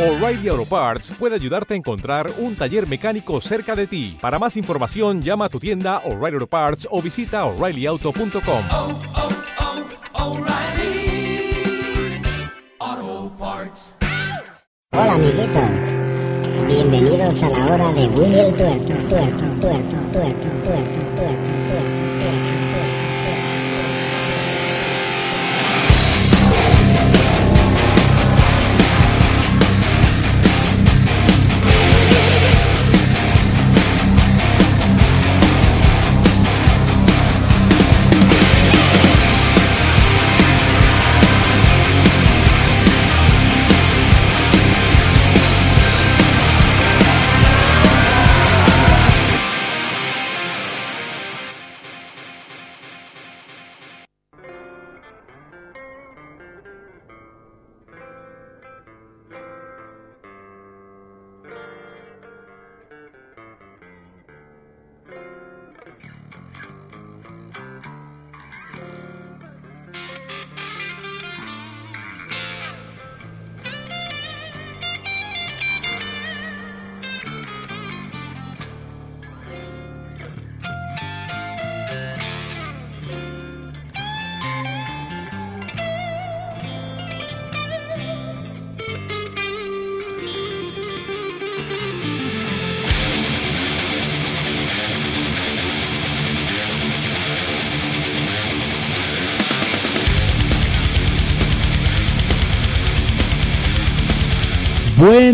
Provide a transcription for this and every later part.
O'Reilly Auto Parts puede ayudarte a encontrar un taller mecánico cerca de ti. Para más información, llama a tu tienda O'Reilly Auto Parts o visita oreillyauto.com. oh, oh, Parts. Hola amiguitos, bienvenidos a la hora de Tuerto, tuerto, tuerto, tuerto, tuerto, tuerto, tuerto, tuerto,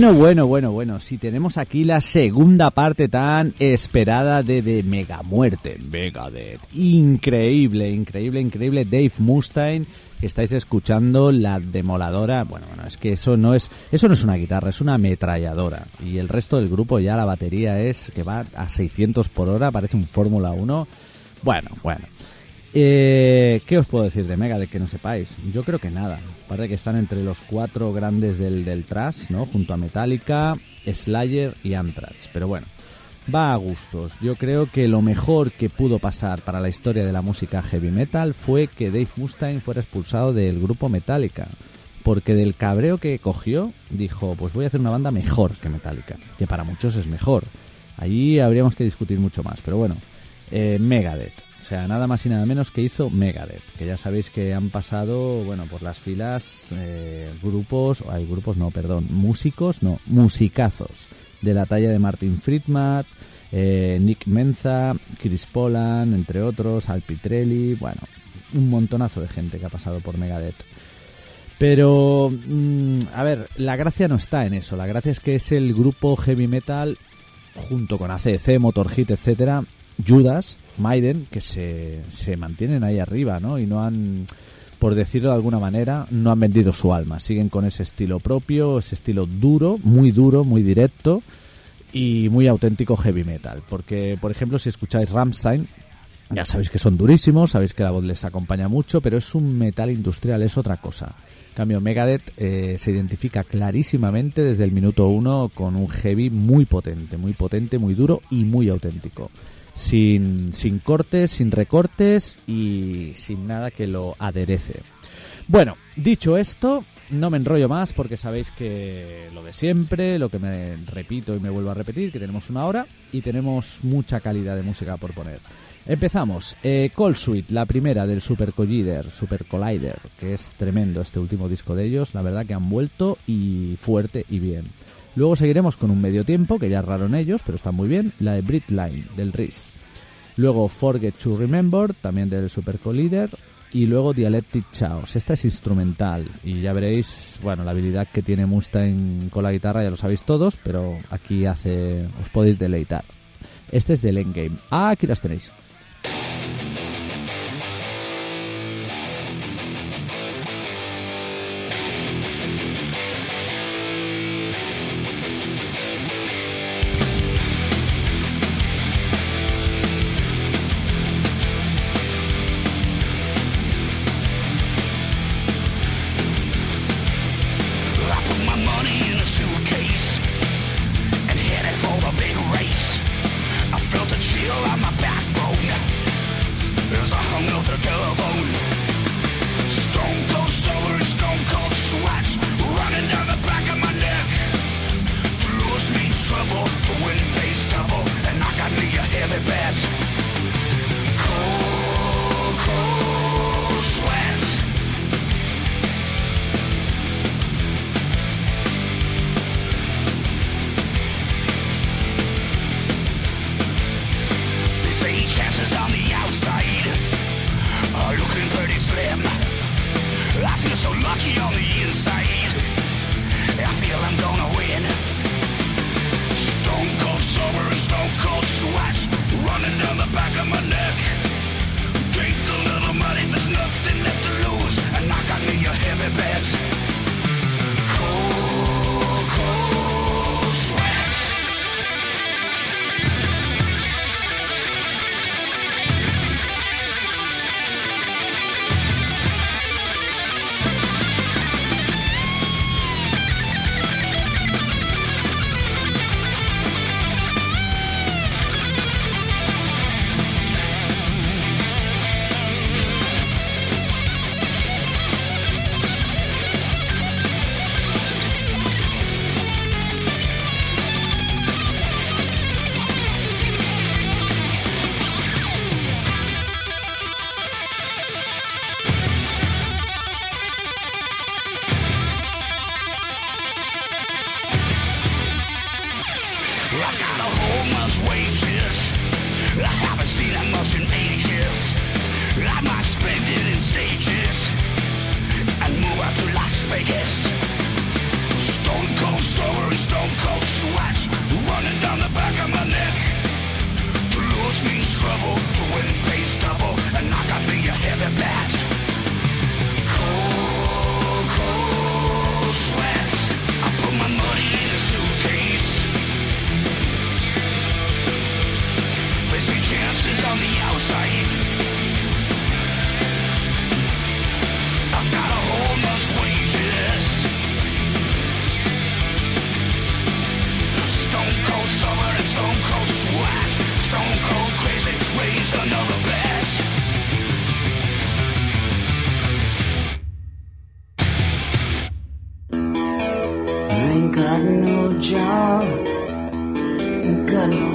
Bueno, bueno, bueno, bueno. Si tenemos aquí la segunda parte tan esperada de, de Mega Muerte, Megadeth. Increíble, increíble, increíble. Dave Mustaine, estáis escuchando la demoladora. Bueno, bueno, es que eso no es, eso no es una guitarra, es una ametralladora. Y el resto del grupo ya la batería es que va a 600 por hora, parece un Fórmula 1. Bueno, bueno. Eh, ¿Qué os puedo decir de Megadeth que no sepáis? Yo creo que nada. Parece que están entre los cuatro grandes del, del thrash, ¿no? Junto a Metallica, Slayer y Anthrax. Pero bueno, va a gustos. Yo creo que lo mejor que pudo pasar para la historia de la música heavy metal fue que Dave Mustaine fuera expulsado del grupo Metallica. Porque del cabreo que cogió, dijo, pues voy a hacer una banda mejor que Metallica. Que para muchos es mejor. Allí habríamos que discutir mucho más. Pero bueno, eh, Megadeth. O sea, nada más y nada menos que hizo Megadeth, que ya sabéis que han pasado, bueno, por las filas eh, grupos, hay grupos, no, perdón, músicos, no, musicazos, de la talla de Martin Friedman, eh, Nick Menza, Chris Polan, entre otros, Al Pitrelli, bueno, un montonazo de gente que ha pasado por Megadeth. Pero, mm, a ver, la gracia no está en eso, la gracia es que es el grupo heavy metal junto con ACC, Motorhead, etcétera, Judas, Maiden, que se, se mantienen ahí arriba, ¿no? Y no han, por decirlo de alguna manera, no han vendido su alma. Siguen con ese estilo propio, ese estilo duro, muy duro, muy directo y muy auténtico heavy metal. Porque, por ejemplo, si escucháis Rammstein, ya sabéis que son durísimos, sabéis que la voz les acompaña mucho, pero es un metal industrial, es otra cosa. En cambio, Megadeth eh, se identifica clarísimamente desde el minuto uno con un heavy muy potente, muy potente, muy duro y muy auténtico sin, sin cortes, sin recortes y sin nada que lo aderece. Bueno, dicho esto, no me enrollo más porque sabéis que lo de siempre, lo que me repito y me vuelvo a repetir, que tenemos una hora y tenemos mucha calidad de música por poner. Empezamos. Eh, Call Suite, la primera del Super Collider, Super Collider, que es tremendo este último disco de ellos. La verdad que han vuelto y fuerte y bien. Luego seguiremos con un medio tiempo, que ya es raro en ellos, pero está muy bien, la de Brit Line, del RIS. Luego Forget to Remember, también del Super Collider. Y luego Dialectic Chaos. Esta es instrumental. Y ya veréis, bueno, la habilidad que tiene Mustaine con la guitarra, ya lo sabéis todos, pero aquí hace. os podéis deleitar. Este es del Endgame. Ah, aquí las tenéis.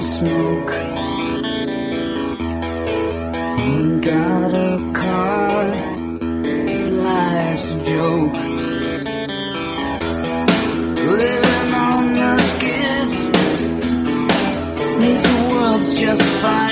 smoke. Ain't got a car, this life's a joke. Living on the skids makes the world's just fine.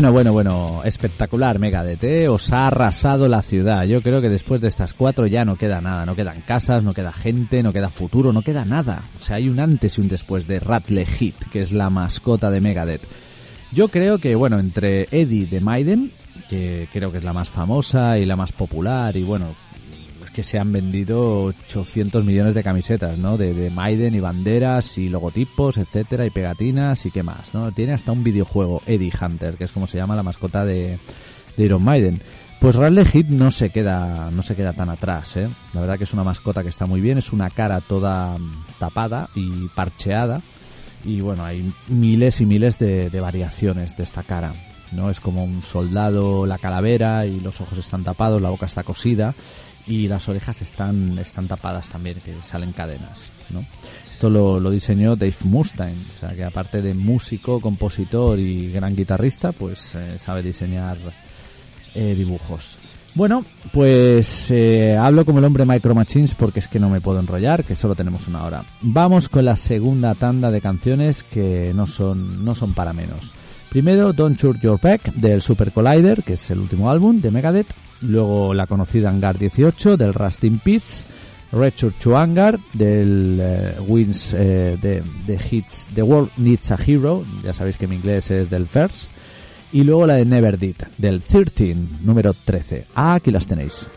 Bueno, bueno, bueno, espectacular Megadeth, ¿eh? os ha arrasado la ciudad. Yo creo que después de estas cuatro ya no queda nada, no quedan casas, no queda gente, no queda futuro, no queda nada. O sea, hay un antes y un después de Ratle Hit, que es la mascota de Megadeth. Yo creo que, bueno, entre Eddie de Maiden, que creo que es la más famosa y la más popular, y bueno, que se han vendido 800 millones de camisetas, ¿no? De, de Maiden y banderas y logotipos, etcétera, y pegatinas y qué más, ¿no? Tiene hasta un videojuego, Eddie Hunter, que es como se llama la mascota de, de Iron Maiden. Pues Radley Hit no se queda no se queda tan atrás, ¿eh? La verdad que es una mascota que está muy bien, es una cara toda mm, tapada y parcheada y bueno, hay miles y miles de, de variaciones de esta cara. ¿no? Es como un soldado, la calavera y los ojos están tapados, la boca está cosida y las orejas están, están tapadas también, que salen cadenas. ¿no? Esto lo, lo diseñó Dave Mustaine, o sea que aparte de músico, compositor y gran guitarrista, pues eh, sabe diseñar eh, dibujos. Bueno, pues eh, hablo como el hombre Micro Machines porque es que no me puedo enrollar, que solo tenemos una hora. Vamos con la segunda tanda de canciones que no son, no son para menos. Primero, Don't Shoot Your Back del Super Collider, que es el último álbum de Megadeth. Luego la conocida Hangar 18 del Rust in Peace. Return to Hangar del eh, Wins eh, de, de Hits The World Needs a Hero. Ya sabéis que mi inglés es del First. Y luego la de Never Did del 13, número 13. Ah, aquí las tenéis.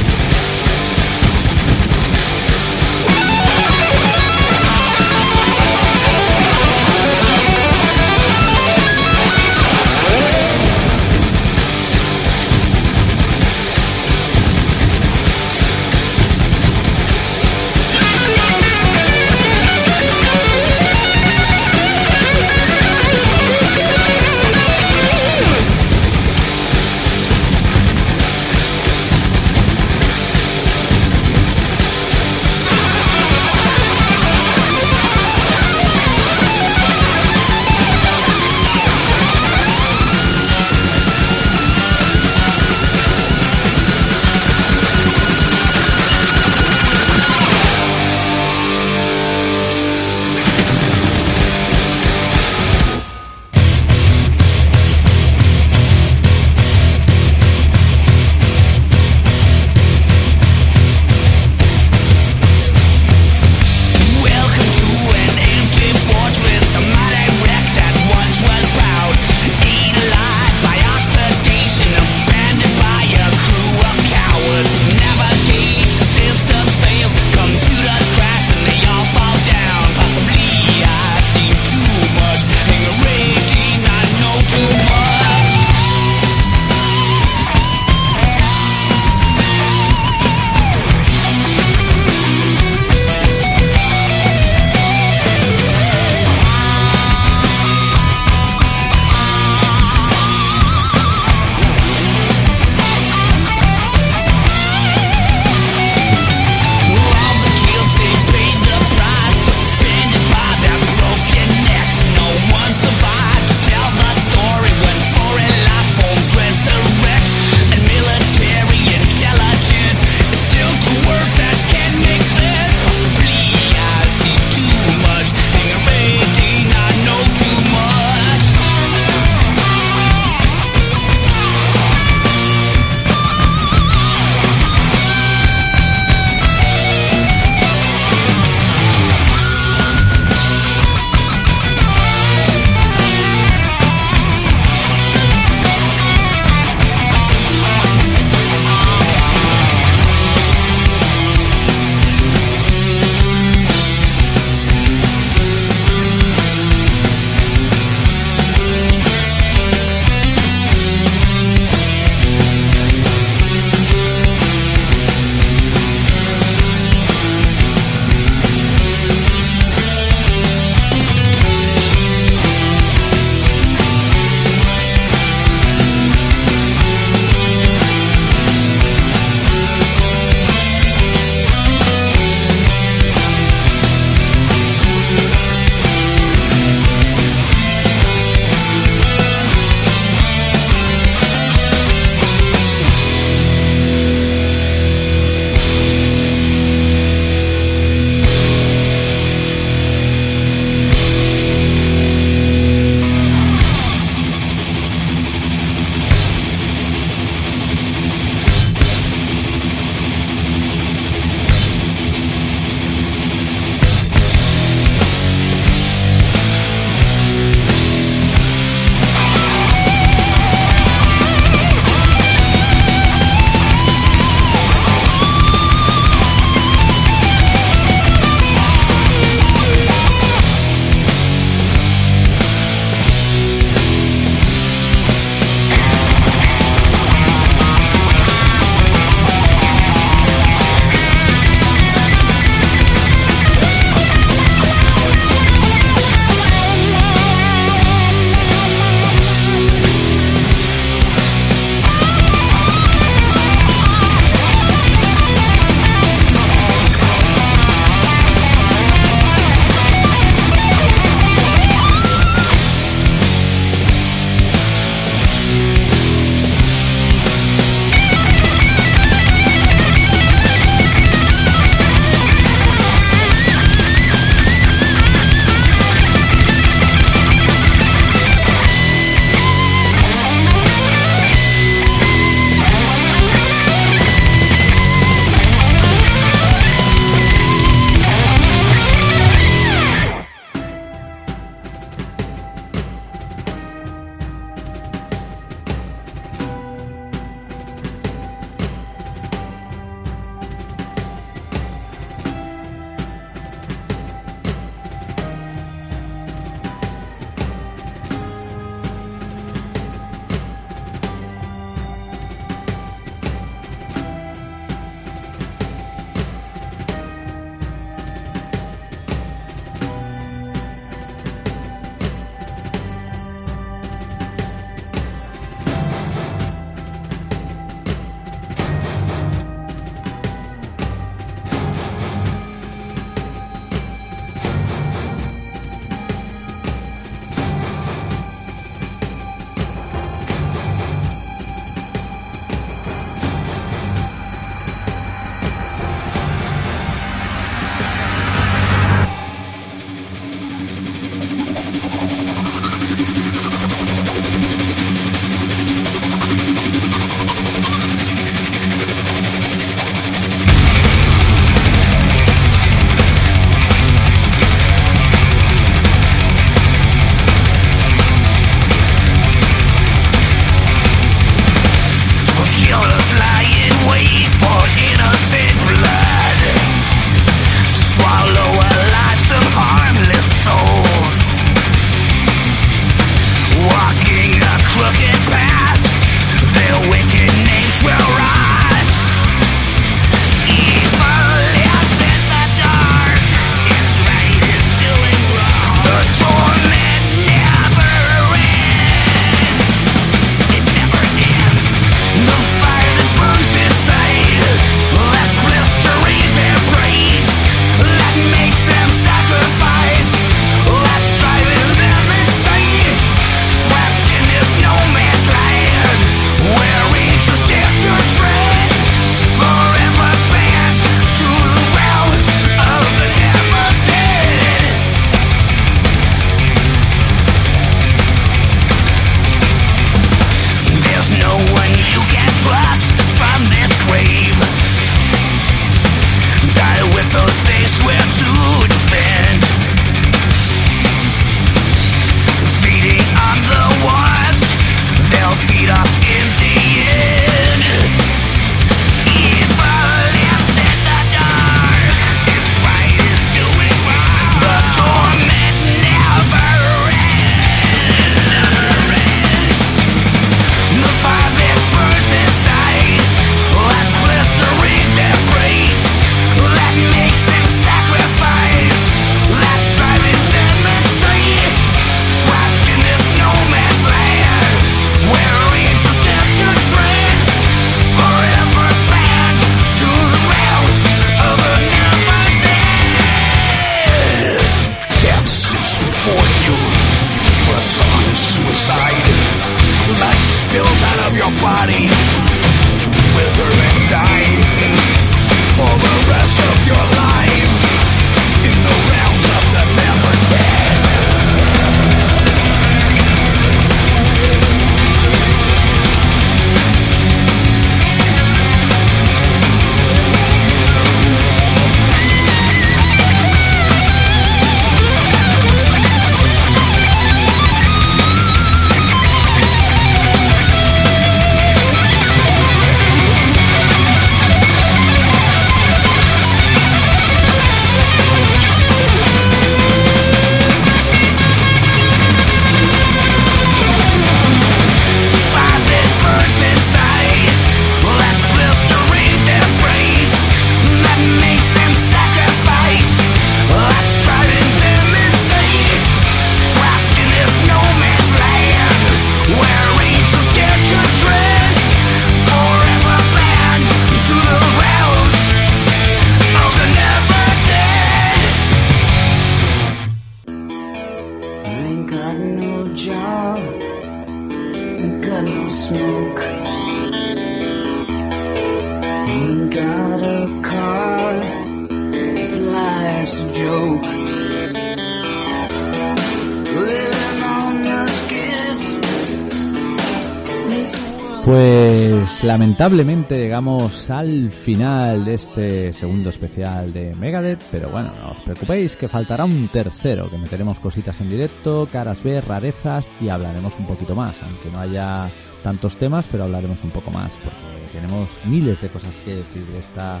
Pues lamentablemente llegamos al final de este segundo especial de Megadeth, pero bueno, no os preocupéis que faltará un tercero, que meteremos cositas en directo, caras B, rarezas y hablaremos un poquito más, aunque no haya tantos temas, pero hablaremos un poco más, porque tenemos miles de cosas que decir de esta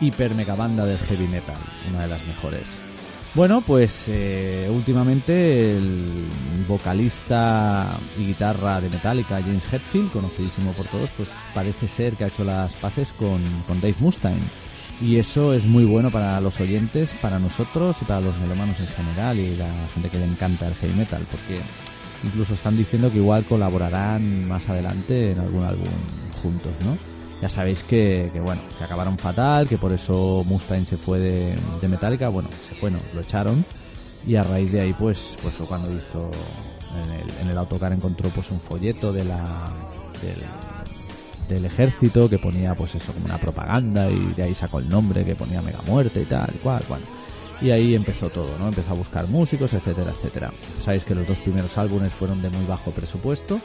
hiper mega banda del heavy metal, una de las mejores. Bueno, pues eh, últimamente el vocalista y guitarra de Metallica, James Hetfield, conocidísimo por todos, pues parece ser que ha hecho las paces con, con Dave Mustaine. Y eso es muy bueno para los oyentes, para nosotros y para los melomanos en general y la gente que le encanta el heavy metal, porque incluso están diciendo que igual colaborarán más adelante en algún álbum juntos, ¿no? Ya sabéis que, que, bueno, que acabaron fatal, que por eso Mustaine se fue de, de Metallica, bueno, se fue, lo echaron y a raíz de ahí pues, pues fue cuando hizo en el, en el autocar encontró pues un folleto de la del, ejército que ponía pues eso como una propaganda y de ahí sacó el nombre que ponía Mega Muerte y tal cual. Y ahí empezó todo, ¿no? Empezó a buscar músicos, etcétera, etcétera. Sabéis que los dos primeros álbumes fueron de muy bajo presupuesto,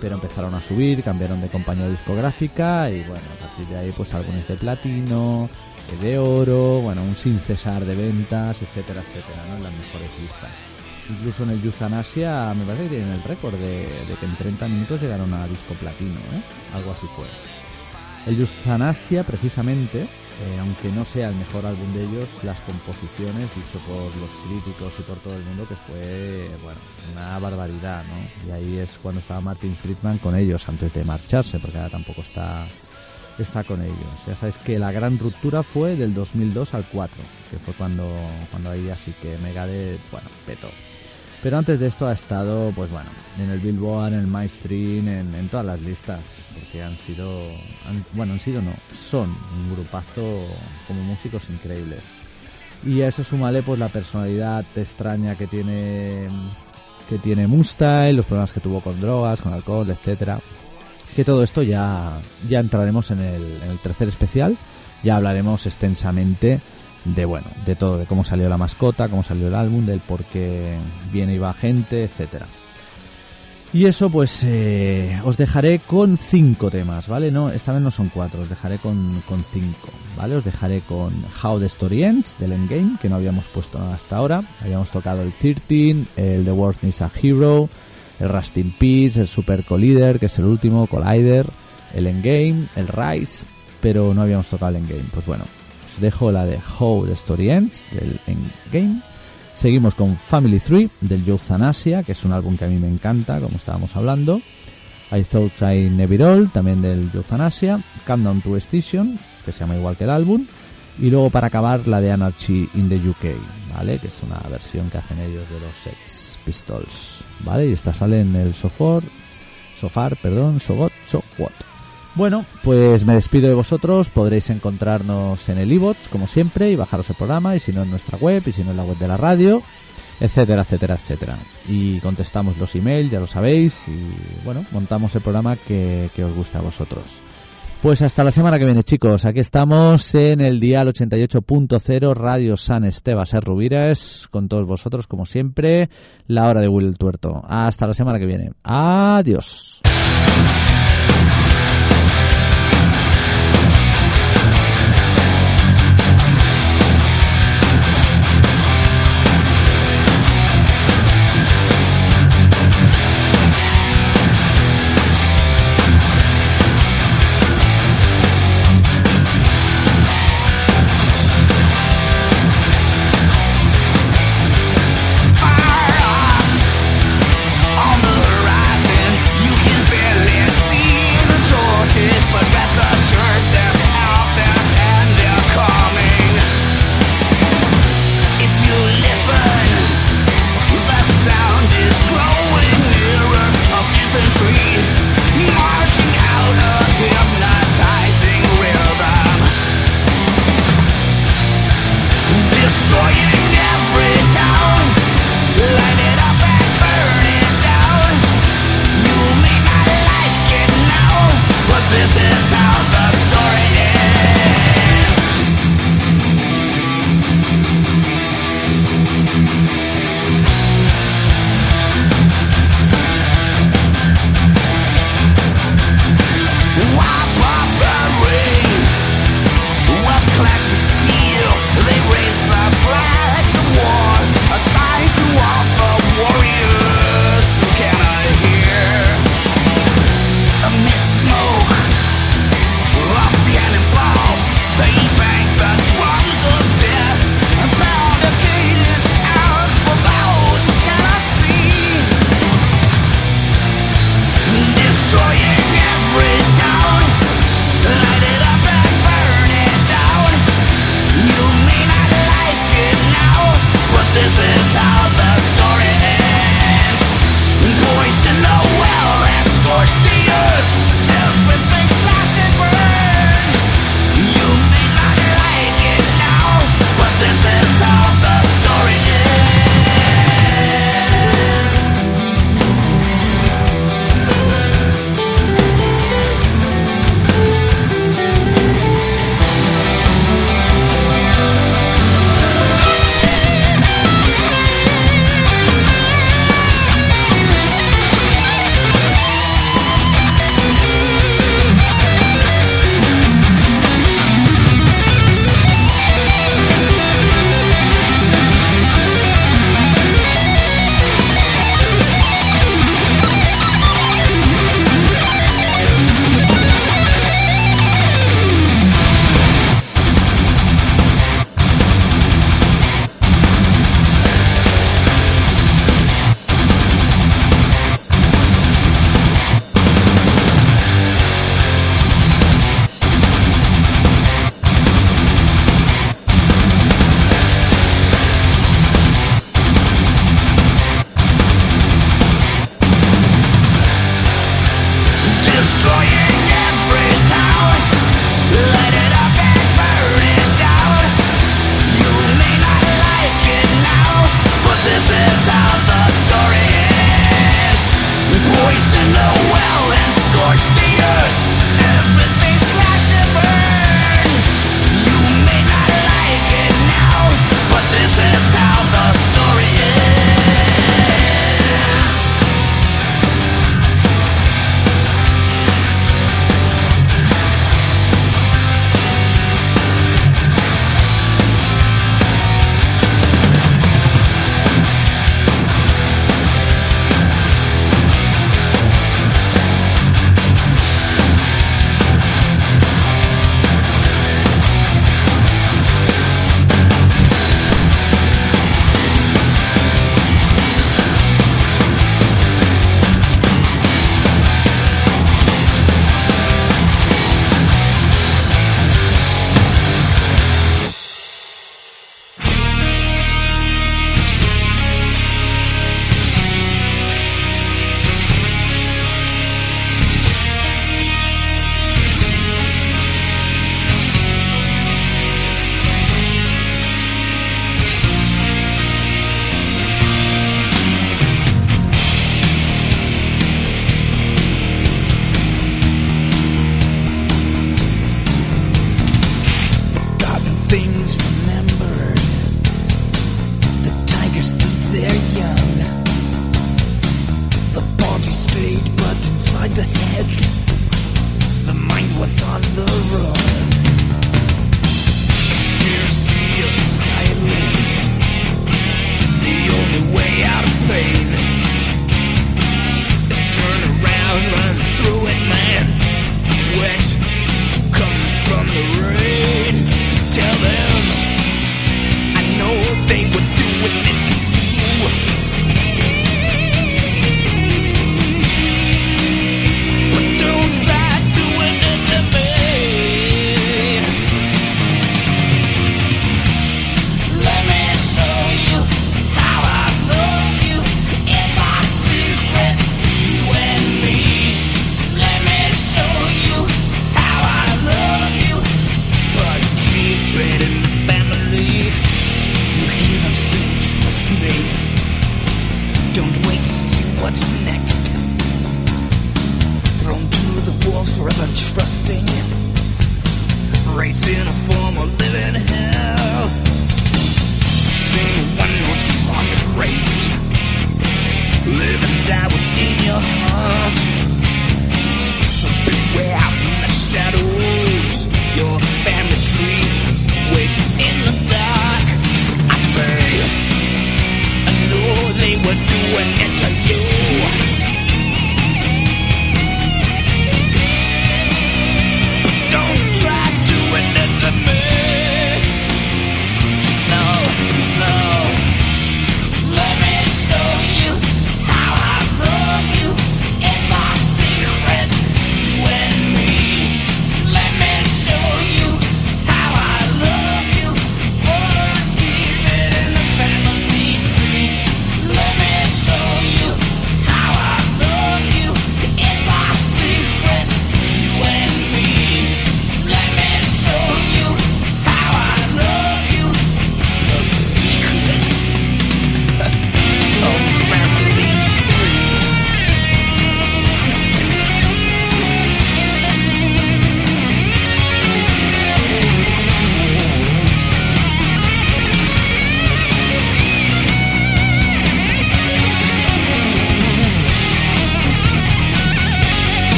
pero empezaron a subir, cambiaron de compañía discográfica y bueno, a partir de ahí pues álbumes de platino, eh, de oro, bueno, un sin cesar de ventas, etcétera, etcétera, ¿no? En las mejores listas. Incluso en el Euthanasia me parece que tienen el récord de, de que en 30 minutos llegaron a disco platino, ¿eh? Algo así fue. El Euthanasia, precisamente, eh, aunque no sea el mejor álbum de ellos, las composiciones, dicho por los críticos y por todo el mundo, que fue, bueno, una barbaridad, ¿no? Y ahí es cuando estaba Martin Friedman con ellos, antes de marcharse, porque ahora tampoco está, está con ellos. Ya sabéis que la gran ruptura fue del 2002 al 4, que fue cuando, cuando ahí así que Megadeth, bueno, petó. Pero antes de esto ha estado, pues bueno, en el Billboard, en el MyStream, en, todas las listas, porque han sido, bueno, han sido no, son un grupazo como músicos increíbles. Y a eso súmale pues la personalidad extraña que tiene que tiene Mustaine, los problemas que tuvo con drogas, con alcohol, etcétera. Que todo esto ya ya entraremos en el tercer especial, ya hablaremos extensamente de bueno, de todo, de cómo salió la mascota, cómo salió el álbum, del por qué viene y va gente, etcétera. Y eso pues eh, os dejaré con cinco temas, ¿vale? No, esta vez no son cuatro, os dejaré con, con cinco, ¿vale? Os dejaré con How the Story Ends del Endgame, que no habíamos puesto hasta ahora. Habíamos tocado el 13, el The World Needs a Hero, el Rust in Peace, el Super Collider, que es el último, Collider, el Endgame, el Rise, pero no habíamos tocado el Endgame. Pues bueno, dejo la de How the Story Ends del Endgame. Seguimos con Family 3 del Euthanasia, que es un álbum que a mí me encanta, como estábamos hablando. I Thought I Never All, también del Euthanasia. Countdown to Extinction, que se llama igual que el álbum. Y luego para acabar la de Anarchy in the UK, ¿vale? Que es una versión que hacen ellos de los Sex Pistols, ¿vale? Y esta sale en el Sofor, Sofar, perdón, Sogot, Sowot. Bueno, pues me despido de vosotros. Podréis encontrarnos en el iBots, como siempre, y bajaros el programa, y si no en nuestra web, y si no en la web de la radio, etcétera, etcétera, etcétera. Y contestamos los emails, ya lo sabéis, y bueno, montamos el programa que, que os gusta a vosotros. Pues hasta la semana que viene, chicos. Aquí estamos en el dial 88.0 Radio San Esteban Rubires, con todos vosotros, como siempre, la hora de Will Tuerto. Hasta la semana que viene. Adiós.